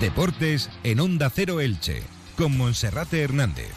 Deportes en Onda Cero Elche, con Monserrate Hernández.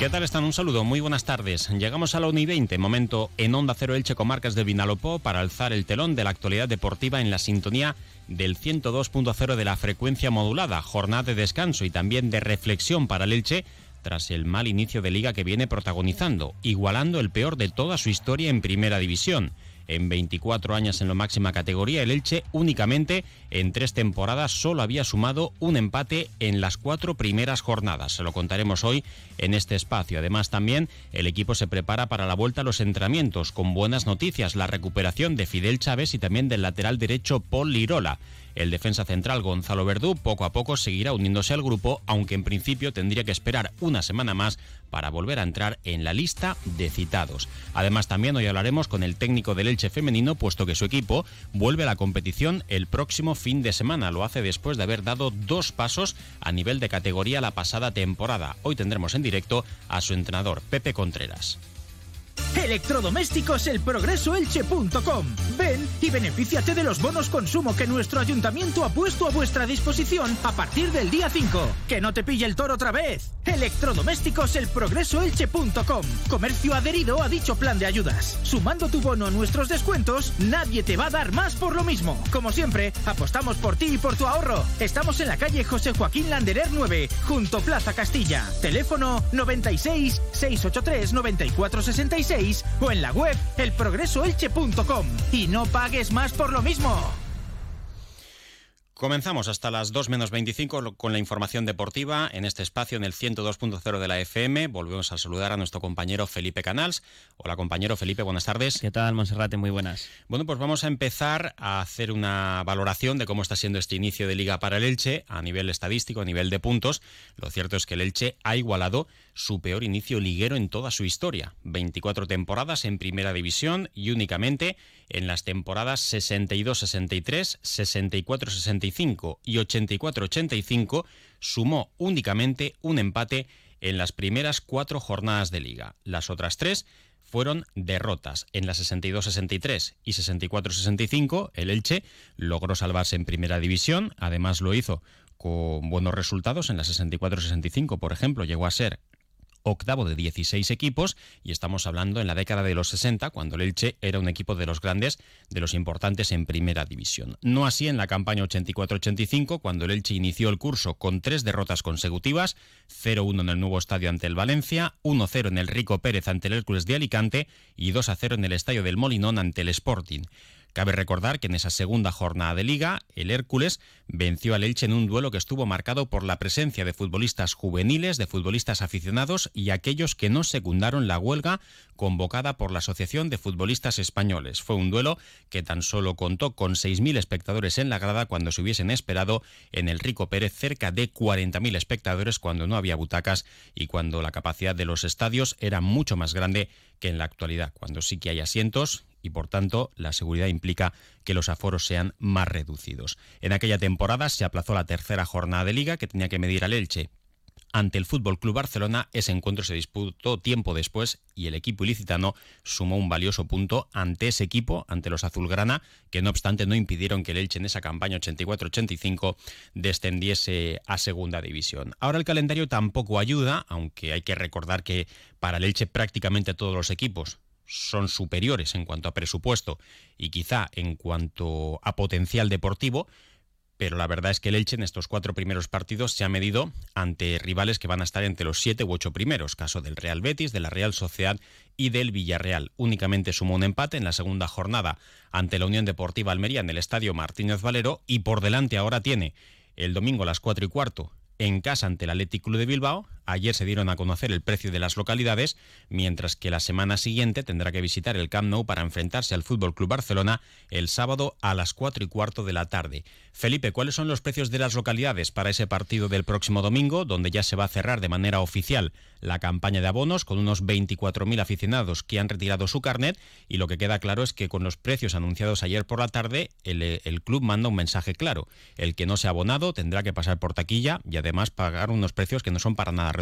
¿Qué tal están? Un saludo, muy buenas tardes. Llegamos a la 1 y 20, momento en Onda Cero Elche Comarcas del Vinalopó para alzar el telón de la actualidad deportiva en la sintonía del 102.0 de la frecuencia modulada, jornada de descanso y también de reflexión para el Elche tras el mal inicio de liga que viene protagonizando, igualando el peor de toda su historia en primera división en 24 años en la máxima categoría, el Elche únicamente en tres temporadas solo había sumado un empate en las cuatro primeras jornadas. Se lo contaremos hoy en este espacio. Además, también el equipo se prepara para la vuelta a los entrenamientos con buenas noticias, la recuperación de Fidel Chávez y también del lateral derecho Paul Lirola. El defensa central Gonzalo Verdú poco a poco seguirá uniéndose al grupo, aunque en principio tendría que esperar una semana más para volver a entrar en la lista de citados. Además, también hoy hablaremos con el técnico del Elche femenino, puesto que su equipo vuelve a la competición el próximo fin de semana. Lo hace después de haber dado dos pasos a nivel de categoría la pasada temporada. Hoy tendremos en directo a su entrenador, Pepe Contreras. Electrodomésticos elprogresoelche.com. Ven y benefíciate de los bonos consumo que nuestro ayuntamiento ha puesto a vuestra disposición a partir del día 5. Que no te pille el toro otra vez. Electrodomésticos elprogresoelche.com. Comercio adherido a dicho plan de ayudas. Sumando tu bono a nuestros descuentos, nadie te va a dar más por lo mismo. Como siempre, apostamos por ti y por tu ahorro. Estamos en la calle José Joaquín Landerer 9, junto Plaza Castilla. Teléfono 96 683 9466 o en la web elprogresoelche.com y no pagues más por lo mismo. Comenzamos hasta las 2 menos 25 con la información deportiva en este espacio en el 102.0 de la FM. Volvemos a saludar a nuestro compañero Felipe Canals. Hola compañero Felipe, buenas tardes. ¿Qué tal Monserrate? Muy buenas. Bueno, pues vamos a empezar a hacer una valoración de cómo está siendo este inicio de liga para el Elche a nivel estadístico, a nivel de puntos. Lo cierto es que el Elche ha igualado su peor inicio liguero en toda su historia. 24 temporadas en primera división y únicamente en las temporadas 62-63, 64-65 y 84-85 sumó únicamente un empate en las primeras cuatro jornadas de liga. Las otras tres fueron derrotas. En la 62-63 y 64-65 el Elche logró salvarse en primera división, además lo hizo con buenos resultados. En la 64-65, por ejemplo, llegó a ser octavo de 16 equipos y estamos hablando en la década de los 60 cuando el Elche era un equipo de los grandes, de los importantes en primera división. No así en la campaña 84-85 cuando el Elche inició el curso con tres derrotas consecutivas, 0-1 en el nuevo estadio ante el Valencia, 1-0 en el Rico Pérez ante el Hércules de Alicante y 2-0 en el estadio del Molinón ante el Sporting. Cabe recordar que en esa segunda jornada de liga, el Hércules venció al Elche en un duelo que estuvo marcado por la presencia de futbolistas juveniles, de futbolistas aficionados y aquellos que no secundaron la huelga convocada por la Asociación de Futbolistas Españoles. Fue un duelo que tan solo contó con 6.000 espectadores en la grada cuando se hubiesen esperado en el Rico Pérez cerca de 40.000 espectadores cuando no había butacas y cuando la capacidad de los estadios era mucho más grande que en la actualidad, cuando sí que hay asientos y por tanto la seguridad implica que los aforos sean más reducidos. En aquella temporada se aplazó la tercera jornada de liga que tenía que medir al Elche ante el Fútbol Club Barcelona. Ese encuentro se disputó tiempo después y el equipo ilicitano sumó un valioso punto ante ese equipo, ante los azulgrana, que no obstante no impidieron que el Elche en esa campaña 84-85 descendiese a segunda división. Ahora el calendario tampoco ayuda, aunque hay que recordar que para el Elche prácticamente todos los equipos son superiores en cuanto a presupuesto y quizá en cuanto a potencial deportivo, pero la verdad es que el Elche en estos cuatro primeros partidos se ha medido ante rivales que van a estar entre los siete u ocho primeros, caso del Real Betis, de la Real Sociedad y del Villarreal. Únicamente sumó un empate en la segunda jornada ante la Unión Deportiva Almería en el Estadio Martínez Valero y por delante ahora tiene el domingo a las cuatro y cuarto en casa ante el Athletic de Bilbao. Ayer se dieron a conocer el precio de las localidades, mientras que la semana siguiente tendrá que visitar el Camp Nou para enfrentarse al Fútbol Club Barcelona el sábado a las 4 y cuarto de la tarde. Felipe, ¿cuáles son los precios de las localidades para ese partido del próximo domingo, donde ya se va a cerrar de manera oficial la campaña de abonos con unos 24.000 aficionados que han retirado su carnet? Y lo que queda claro es que con los precios anunciados ayer por la tarde, el, club manda un mensaje claro. El que no se ha abonado tendrá que pasar por taquilla y además pagar unos precios que no son para nada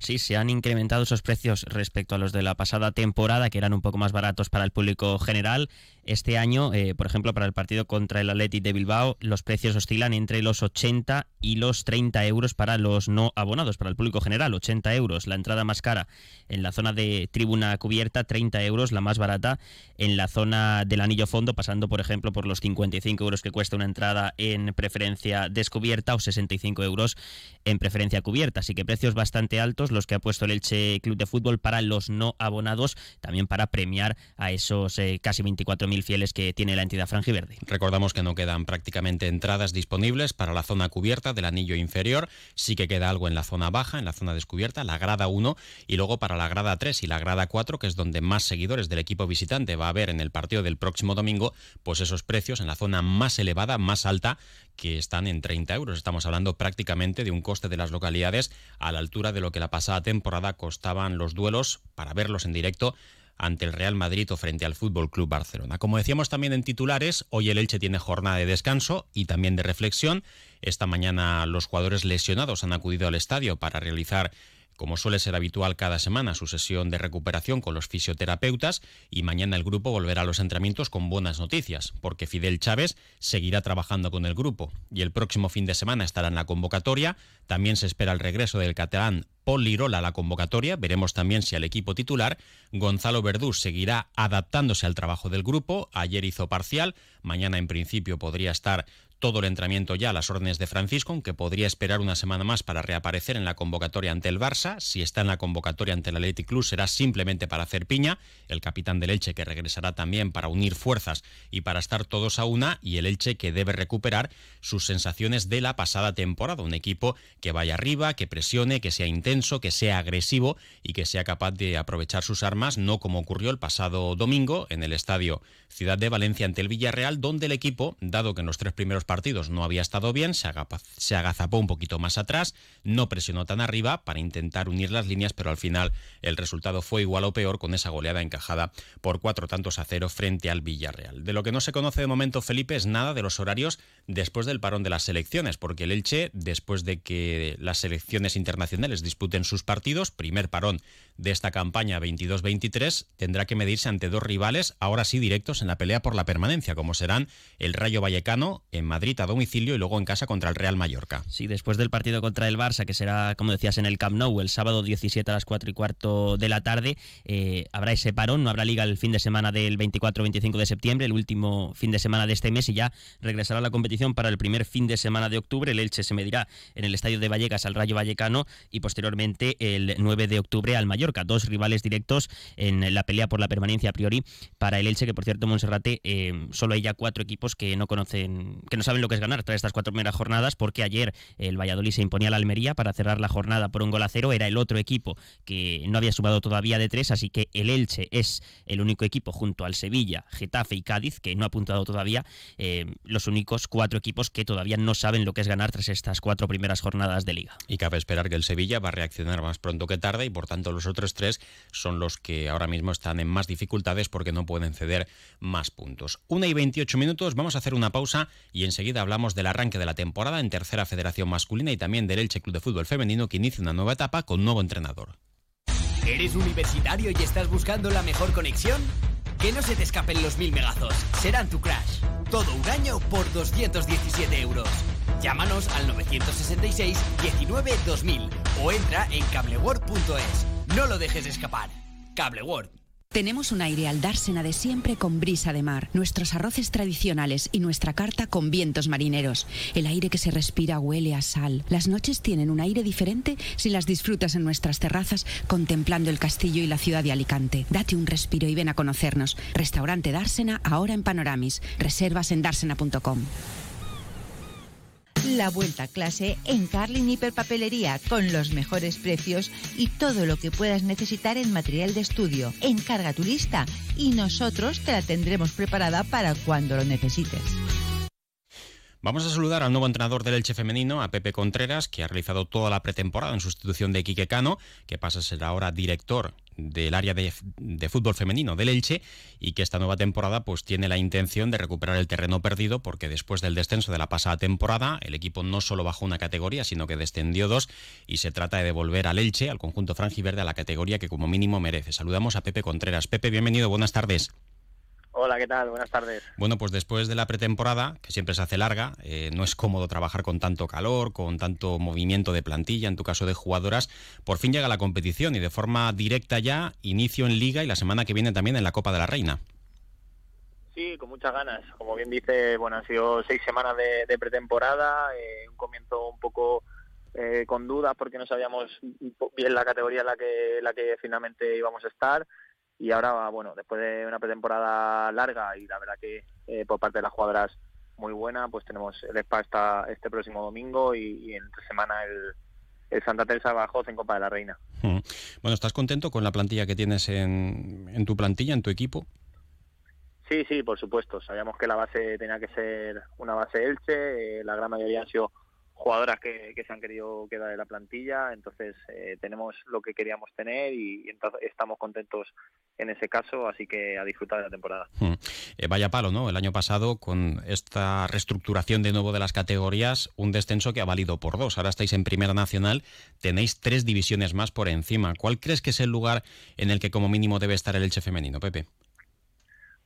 Sí, se han incrementado esos precios respecto a los de la pasada temporada, que eran un poco más baratos para el público general. Este año, eh, por ejemplo, para el partido contra el Athletic de Bilbao, los precios oscilan entre los 80 y los 30 euros para los no abonados, para el público general, 80 euros. La entrada más cara en la zona de tribuna cubierta, 30 euros, la más barata en la zona del anillo fondo, pasando, por ejemplo, por los 55 euros que cuesta una entrada en preferencia descubierta o 65 euros en preferencia cubierta. Así que precios bastante altos los que ha puesto el Elche Club de Fútbol para los no abonados, también para premiar a esos eh, casi 24.000 fieles que tiene la entidad franjiverde. Recordamos que no quedan prácticamente entradas disponibles para la zona cubierta del anillo inferior, sí que queda algo en la zona baja, en la zona descubierta, la grada 1 y luego para la grada 3 y la grada 4, que es donde más seguidores del equipo visitante va a haber en el partido del próximo domingo, pues esos precios en la zona más elevada, más alta, que están en 30 euros. Estamos hablando prácticamente de un coste de las localidades a la altura de lo que la pasada temporada costaban los duelos para verlos en directo ante el Real Madrid o frente al Fútbol Club Barcelona. Como decíamos también en titulares, hoy el Elche tiene jornada de descanso y también de reflexión. Esta mañana los jugadores lesionados han acudido al estadio para realizar como suele ser habitual cada semana, su sesión de recuperación con los fisioterapeutas y mañana el grupo volverá a los entrenamientos con buenas noticias, porque Fidel Chávez seguirá trabajando con el grupo y el próximo fin de semana estará en la convocatoria. También se espera el regreso del catalán Paul Lirola a la convocatoria. Veremos también si al equipo titular Gonzalo Verdú seguirá adaptándose al trabajo del grupo. Ayer hizo parcial, mañana en principio podría estar todo el entrenamiento ya a las órdenes de Francisco, aunque podría esperar una semana más para reaparecer en la convocatoria ante el Barça. Si está en la convocatoria ante el Athletic Club será simplemente para hacer piña. El capitán del Elche que regresará también para unir fuerzas y para estar todos a una. Y el Elche que debe recuperar sus sensaciones de la pasada temporada. Un equipo que vaya arriba, que presione, que sea intenso, que sea agresivo y que sea capaz de aprovechar sus armas, no como ocurrió el pasado domingo en el estadio Ciudad de Valencia ante el Villarreal, donde el equipo, dado que en los tres primeros partidos no había estado bien, se, agazapó un poquito más atrás, no presionó tan arriba para intentar unir las líneas, pero al final el resultado fue igual o peor con esa goleada encajada por cuatro tantos a cero frente al Villarreal. De lo que no se conoce de momento, Felipe, es nada de los horarios después del parón de las selecciones, porque el Elche, después de que las selecciones internacionales disputen sus partidos, primer parón de esta campaña 22-23 tendrá que medirse ante dos rivales, ahora sí directos en la pelea por la permanencia, como serán el Rayo Vallecano en Madrid a domicilio y luego en casa contra el Real Mallorca. Sí, después del partido contra el Barça, que será, como decías, en el Camp Nou el sábado 17 a las 4 y cuarto de la tarde, eh, habrá ese parón, no habrá liga el fin de semana del 24-25 de septiembre, el último fin de semana de este mes, y ya regresará la competición para el primer fin de semana de octubre. El Elche se medirá en el estadio de Vallecas al Rayo Vallecano y posteriormente el 9 de octubre al Mallorca dos rivales directos en la pelea por la permanencia a priori para el Elche, que por cierto Monserrate eh, solo hay ya cuatro equipos que no conocen, que no saben lo que es ganar tras estas cuatro primeras jornadas, porque ayer el Valladolid se imponía a la Almería para cerrar la jornada por un gol a cero, era el otro equipo que no había sumado todavía de tres, así que el Elche es el único equipo junto al Sevilla, Getafe y Cádiz, que no ha apuntado todavía, eh, los únicos cuatro equipos que todavía no saben lo que es ganar tras estas cuatro primeras jornadas de liga. Y cabe esperar que el Sevilla va a reaccionar más pronto que tarde y por tanto los otros tres son los que ahora mismo están en más dificultades porque no pueden ceder más puntos. Una y 28 minutos, vamos a hacer una pausa y enseguida hablamos del arranque de la temporada en Tercera Federación Masculina y también del Elche Club de Fútbol Femenino que inicia una nueva etapa con nuevo entrenador. ¿Eres universitario y estás buscando la mejor conexión? Que no se te escapen los mil megazos. Serán tu crash. Todo un año por 217 euros. Llámanos al 966 19 2000 o entra en cableworld.es. No lo dejes escapar. Cable World. Tenemos un aire al dársena de siempre con brisa de mar, nuestros arroces tradicionales y nuestra carta con vientos marineros. El aire que se respira huele a sal. Las noches tienen un aire diferente si las disfrutas en nuestras terrazas contemplando el castillo y la ciudad de Alicante. Date un respiro y ven a conocernos. Restaurante Dársena ahora en Panoramis. Reservas en dársena.com. La vuelta a clase en Carlin Hiperpapelería con los mejores precios y todo lo que puedas necesitar en material de estudio. Encarga tu lista y nosotros te la tendremos preparada para cuando lo necesites. Vamos a saludar al nuevo entrenador del Elche femenino, a Pepe Contreras, que ha realizado toda la pretemporada en sustitución de Quique Cano, que pasa a ser ahora director del área de, fútbol femenino del Elche y que esta nueva temporada pues tiene la intención de recuperar el terreno perdido porque después del descenso de la pasada temporada el equipo no solo bajó una categoría sino que descendió dos y se trata de devolver al Elche, al conjunto franjiverde a la categoría que como mínimo merece. Saludamos a Pepe Contreras. Pepe, bienvenido, buenas tardes. Hola, ¿qué tal? Buenas tardes. Bueno, pues después de la pretemporada, que siempre se hace larga, eh, no es cómodo trabajar con tanto calor, con tanto movimiento de plantilla, en tu caso de jugadoras, por fin llega la competición y de forma directa ya, inicio en Liga y la semana que viene también en la Copa de la Reina. Sí, con muchas ganas. Como bien dice, bueno, han sido seis semanas de, pretemporada, eh, un comienzo un poco eh, con dudas porque no sabíamos bien la categoría en la que, la que finalmente íbamos a estar y ahora, bueno, después de una pretemporada larga y la verdad que eh, por parte de las jugadoras muy buena, pues tenemos el SPA este próximo domingo y, entre semana el, Santa Teresa bajo en Copa de la Reina. Hmm. Bueno, ¿estás contento con la plantilla que tienes en, en tu plantilla, en tu equipo? Sí, sí, por supuesto. Sabíamos que la base tenía que ser una base Elche, eh, la gran mayoría han sido jugadoras que, se han querido quedar en la plantilla, entonces eh, tenemos lo que queríamos tener y, estamos contentos en ese caso, así que a disfrutar de la temporada. Hmm. Eh, vaya palo, ¿no? El año pasado, con esta reestructuración de nuevo de las categorías, un descenso que ha valido por dos. Ahora estáis en Primera Nacional, tenéis tres divisiones más por encima. ¿Cuál crees que es el lugar en el que como mínimo debe estar el Elche femenino, Pepe?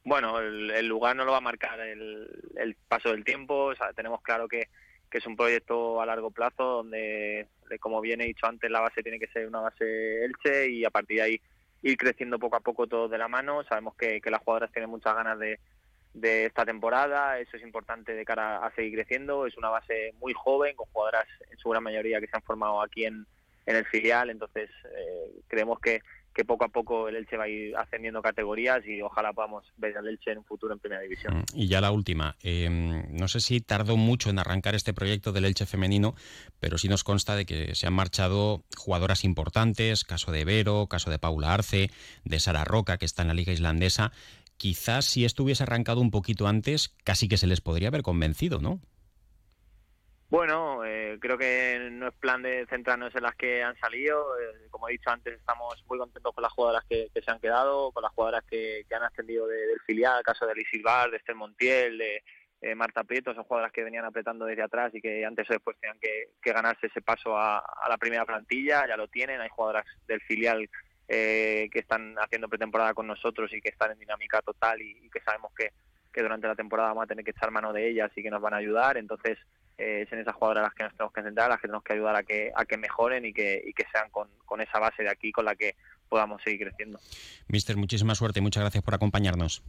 Bueno, el, lugar no lo va a marcar el, el paso del tiempo. O sea, tenemos claro que que es un proyecto a largo plazo donde, como bien he dicho antes, la base tiene que ser una base Elche y a partir de ahí ir creciendo poco a poco todo de la mano. Sabemos que, las jugadoras tienen muchas ganas de, de esta temporada, eso es importante de cara a seguir creciendo. Es una base muy joven, con jugadoras en su gran mayoría que se han formado aquí en, en el filial, entonces eh, creemos que, que poco a poco el Elche va a ir ascendiendo categorías y ojalá podamos ver al Elche en un futuro en Primera División. Mm, y ya la última, em, no sé si tardó mucho en arrancar este proyecto del Elche femenino, pero sí nos consta de que se han marchado jugadoras importantes, caso de Vero, caso de Paula Arce, de Sara Roca, que está en la liga islandesa. Quizás si esto hubiese arrancado un poquito antes, casi que se les podría haber convencido, ¿no? Bueno, creo que no es plan de centrarnos en las que han salido. Eh, como he dicho antes, estamos muy contentos con las jugadoras que, se han quedado, con las jugadoras que, han ascendido del filial, el caso de Alice Silvar, de Esther Montiel, de eh, Marta Prieto, son jugadoras que venían apretando desde atrás y que antes o después tenían que, ganarse ese paso a, la primera plantilla, ya lo tienen, hay jugadoras del filial que están haciendo pretemporada con nosotros y que están en dinámica total y, que sabemos que, que durante la temporada vamos a tener que echar mano de ellas y que nos van a ayudar, entonces eh, es en esas jugadoras las que nos tenemos que centrar, las que tenemos que ayudar a que, a que mejoren y que, y que sean con, con esa base de aquí con la que podamos seguir creciendo. Mister, muchísima suerte y muchas gracias por acompañarnos.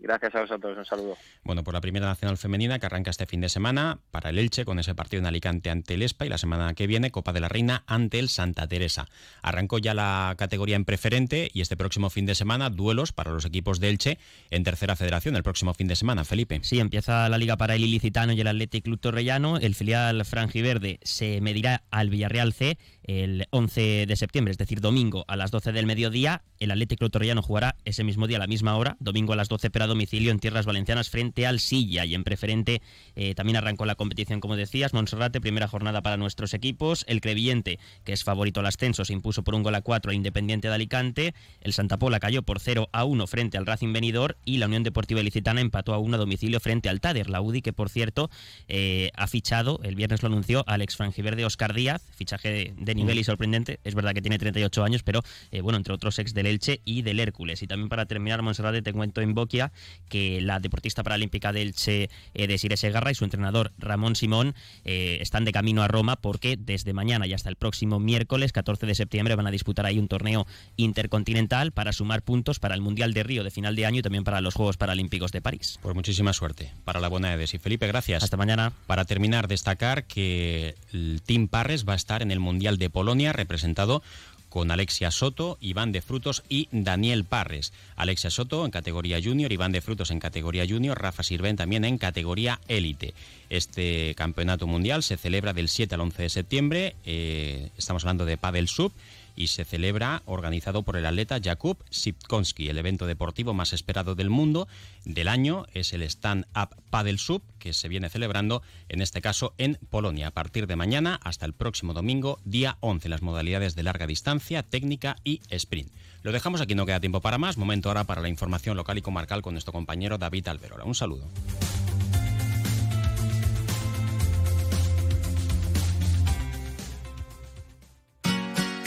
Gracias a vosotros, un saludo. Bueno, por la primera nacional femenina que arranca este fin de semana para el Elche con ese partido en Alicante ante el ESPA y la semana que viene Copa de la Reina ante el Santa Teresa. Arrancó ya la categoría en preferente y este próximo fin de semana duelos para los equipos de Elche en tercera federación el próximo fin de semana, Felipe. Sí, empieza la liga para el Ilicitano y el Athletic Club Torrellano. El filial franjiverde se medirá al Villarreal C el 11 de septiembre, es decir, domingo a las 12 del mediodía. El Atlético Torrellano jugará ese mismo día a la misma hora, domingo a las 12, pero a domicilio en tierras valencianas frente al Silla. Y en preferente eh, también arrancó la competición, como decías, Monserrate, primera jornada para nuestros equipos. El Creviente, que es favorito al ascenso, se impuso por un gol a 4 al Independiente de Alicante. El Santa Pola cayó por 0 a 1 frente al Racing Benidorm y la Unión Deportiva Ilicitana empató a 1 a domicilio frente al Tader. La UDI, que por cierto eh, ha fichado, el viernes lo anunció, Alex Frangiverde Oscar Díaz, fichaje de nivel y sorprendente. Es verdad que tiene 38 años, pero eh, bueno, entre otros ex del Elche y del Hércules. Y también para terminar, Monserrate, te cuento en Boquia que la deportista paralímpica del Elche, eh, de Sire Segarra, y su entrenador Ramón Simón eh, están de camino a Roma porque desde mañana y hasta el próximo miércoles, 14 de septiembre, van a disputar ahí un torneo intercontinental para sumar puntos para el Mundial de Río de final de año y también para los Juegos Paralímpicos de París. Pues muchísima suerte para la buena Edes. Y Felipe, gracias. Hasta mañana. Para terminar, destacar que el Team Parres va a estar en el Mundial Polonia representado con Alexia Soto, Iván de Frutos y Daniel Parres. Alexia Soto en categoría junior, Iván de Frutos en categoría junior, Rafa Sirven también en categoría élite. Este campeonato mundial se celebra del 7 al 11 de septiembre, eh, estamos hablando de Padel Sub y se celebra organizado por el atleta Jakub Sipkonski. El evento deportivo más esperado del mundo del año es el Stand Up Paddle Sub que se viene celebrando en este caso en Polonia a partir de mañana hasta el próximo domingo día 11 las modalidades de larga distancia, técnica y sprint. Lo dejamos aquí, no queda tiempo para más. Momento ahora para la información local y comarcal con nuestro compañero David Alberola. Un saludo.